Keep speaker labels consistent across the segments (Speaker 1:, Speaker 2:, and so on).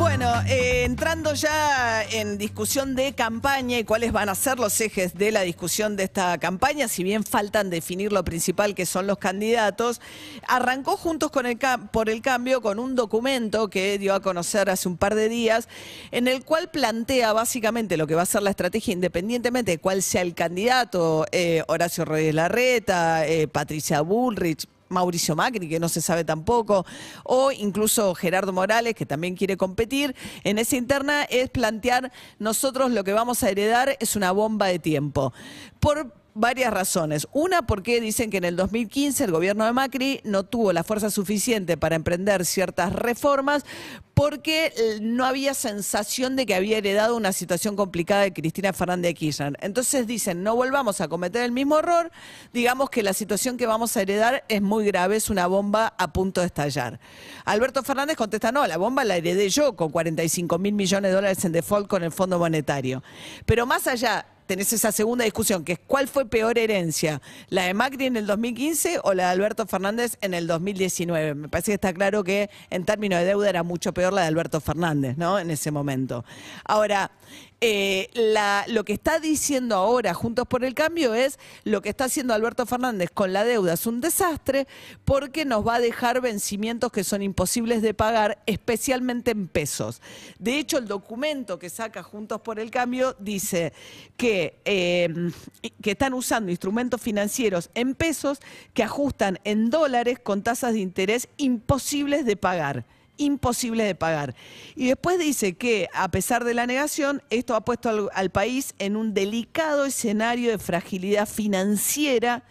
Speaker 1: Bueno, eh, entrando ya en discusión de campaña y cuáles van a ser los ejes de la discusión de esta campaña, si bien faltan definir lo principal que son los candidatos, arrancó Juntos por el Cambio con un documento que dio a conocer hace un par de días, en el cual plantea básicamente lo que va a ser la estrategia independientemente de cuál sea el candidato, eh, Horacio Rodríguez Larreta, eh, Patricia Bullrich, Mauricio Macri, que no se sabe tampoco, o incluso Gerardo Morales, que también quiere competir, en esa interna es plantear nosotros lo que vamos a heredar es una bomba de tiempo. Por varias razones. Una, porque dicen que en el 2015 el gobierno de Macri no tuvo la fuerza suficiente para emprender ciertas reformas porque eh, no había sensación de que había heredado una situación complicada de Cristina Fernández de Kirchner. Entonces dicen, no volvamos a cometer el mismo error, digamos que la situación que vamos a heredar es muy grave, es una bomba a punto de estallar. Alberto Fernández contesta, no, la bomba la heredé yo con 45 mil millones de dólares en default con el Fondo Monetario. Pero más allá tenés esa segunda discusión, que es cuál fue peor herencia, la de Macri en el 2015 o la de Alberto Fernández en el 2019. Me parece que está claro que en términos de deuda era mucho peor la de Alberto Fernández, ¿no? En ese momento. Ahora, eh, lo que está diciendo ahora Juntos por el Cambio es lo que está haciendo Alberto Fernández con la deuda es un desastre porque nos va a dejar vencimientos que son imposibles de pagar, especialmente en pesos. De hecho, el documento que saca Juntos por el Cambio dice que, eh, que están usando instrumentos financieros en pesos que ajustan en dólares con tasas de interés imposibles de pagar imposible de pagar. Y después dice que, a pesar de la negación, esto ha puesto al, al país en un delicado escenario de fragilidad financiera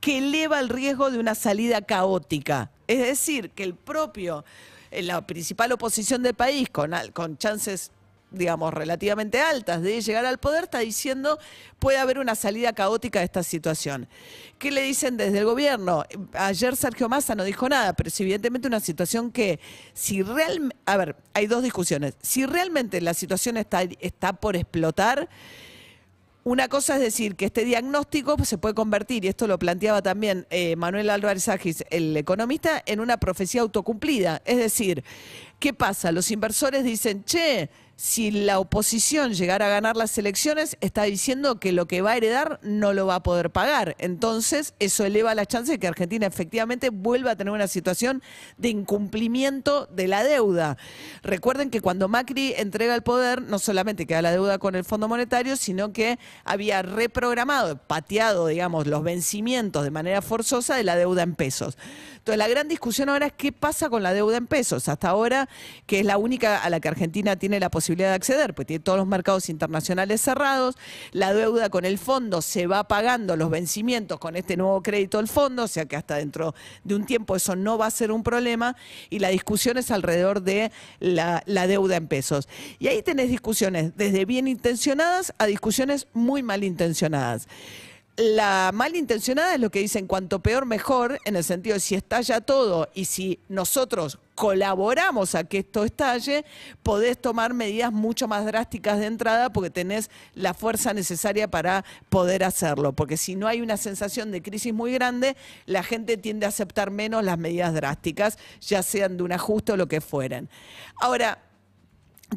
Speaker 1: que eleva el riesgo de una salida caótica. Es decir, que el propio, eh, la principal oposición del país, con, con chances digamos, relativamente altas de llegar al poder, está diciendo puede haber una salida caótica de esta situación. ¿Qué le dicen desde el gobierno? Ayer Sergio Massa no dijo nada, pero es evidentemente una situación que, si realmente, a ver, hay dos discusiones. Si realmente la situación está, está por explotar, una cosa es decir que este diagnóstico se puede convertir, y esto lo planteaba también eh, Manuel Álvarez Agis, el economista, en una profecía autocumplida. Es decir, ¿qué pasa? Los inversores dicen, che, si la oposición llegara a ganar las elecciones, está diciendo que lo que va a heredar no lo va a poder pagar. Entonces, eso eleva la chance de que Argentina efectivamente vuelva a tener una situación de incumplimiento de la deuda. Recuerden que cuando Macri entrega el poder, no solamente queda la deuda con el Fondo Monetario, sino que había reprogramado, pateado, digamos, los vencimientos de manera forzosa de la deuda en pesos. Entonces, la gran discusión ahora es qué pasa con la deuda en pesos. Hasta ahora, que es la única a la que Argentina tiene la posibilidad de acceder, pues tiene todos los mercados internacionales cerrados, la deuda con el fondo se va pagando los vencimientos con este nuevo crédito del fondo, o sea que hasta dentro de un tiempo eso no va a ser un problema, y la discusión es alrededor de la, la deuda en pesos. Y ahí tenés discusiones desde bien intencionadas a discusiones muy malintencionadas. La malintencionada es lo que dicen cuanto peor mejor, en el sentido de si estalla todo y si nosotros colaboramos a que esto estalle, podés tomar medidas mucho más drásticas de entrada porque tenés la fuerza necesaria para poder hacerlo. Porque si no hay una sensación de crisis muy grande, la gente tiende a aceptar menos las medidas drásticas, ya sean de un ajuste o lo que fueren. Ahora,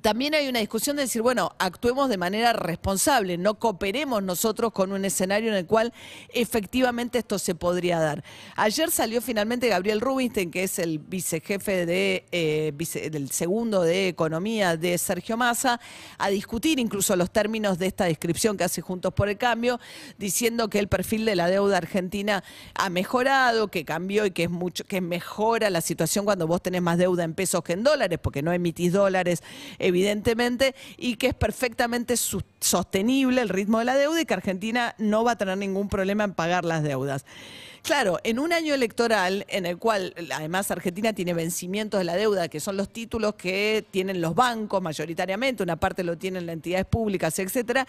Speaker 1: también hay una discusión de decir, bueno, actuemos de manera responsable, no cooperemos nosotros con un escenario en el cual efectivamente esto se podría dar. Ayer salió finalmente Gabriel Rubinstein, que es el vicejefe de, eh, del segundo de Economía de Sergio Massa, a discutir incluso los términos de esta descripción que hace Juntos por el Cambio, diciendo que el perfil de la deuda argentina ha mejorado, que cambió y que es mucho, que mejora la situación cuando vos tenés más deuda en pesos que en dólares, porque no emitís dólares evidentemente, y que es perfectamente sostenible el ritmo de la deuda y que Argentina no va a tener ningún problema en pagar las deudas. Claro, en un año electoral en el cual además Argentina tiene vencimientos de la deuda, que son los títulos que tienen los bancos mayoritariamente, una parte lo tienen las entidades públicas, etcétera,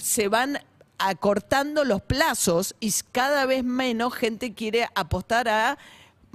Speaker 1: se van acortando los plazos y cada vez menos gente quiere apostar a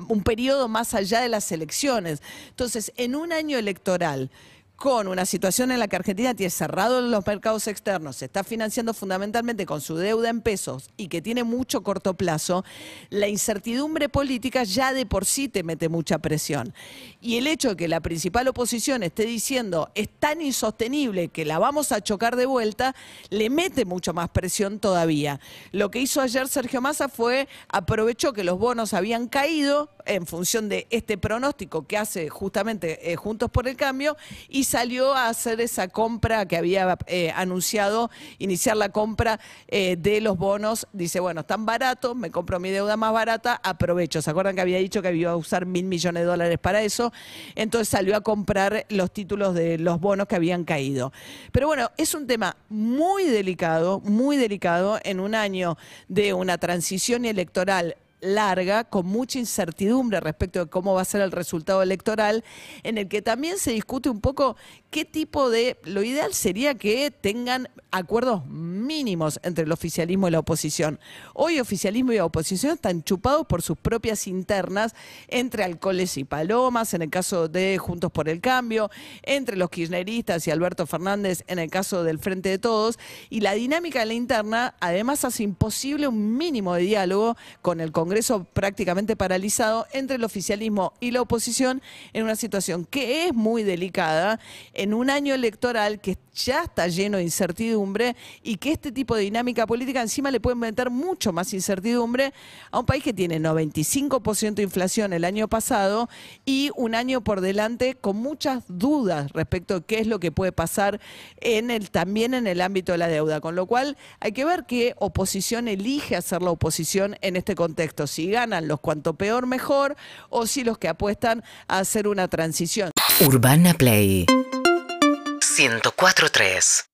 Speaker 1: un periodo más allá de las elecciones. Entonces, en un año electoral, con una situación en la que Argentina tiene cerrado los mercados externos, se está financiando fundamentalmente con su deuda en pesos y que tiene mucho corto plazo, la incertidumbre política ya de por sí te mete mucha presión. Y el hecho de que la principal oposición esté diciendo es tan insostenible que la vamos a chocar de vuelta, le mete mucho más presión todavía. Lo que hizo ayer Sergio Massa fue aprovechó que los bonos habían caído en función de este pronóstico que hace justamente eh, Juntos por el Cambio y salió a hacer esa compra que había eh, anunciado, iniciar la compra eh, de los bonos. Dice, bueno, están baratos, me compro mi deuda más barata, aprovecho. ¿Se acuerdan que había dicho que iba a usar mil millones de dólares para eso? Entonces salió a comprar los títulos de los bonos que habían caído. Pero bueno, es un tema muy delicado, muy delicado en un año de una transición electoral larga, con mucha incertidumbre respecto de cómo va a ser el resultado electoral, en el que también se discute un poco qué tipo de... Lo ideal sería que tengan acuerdos mínimos entre el oficialismo y la oposición. Hoy oficialismo y oposición están chupados por sus propias internas entre alcoholes y palomas, en el caso de Juntos por el Cambio, entre los kirchneristas y Alberto Fernández en el caso del Frente de Todos, y la dinámica de la interna además hace imposible un mínimo de diálogo con el Congreso prácticamente paralizado entre el oficialismo y la oposición en una situación que es muy delicada en un año electoral que ya está lleno de incertidumbre y que este tipo de dinámica política encima le puede meter mucho más incertidumbre a un país que tiene 95% de inflación el año pasado y un año por delante con muchas dudas respecto a qué es lo que puede pasar también en el ámbito de la deuda. Con lo cual hay que ver qué oposición elige hacer la oposición en este contexto. Si ganan los cuanto peor mejor o si los que apuestan a hacer una transición.
Speaker 2: Urbana Play 104.3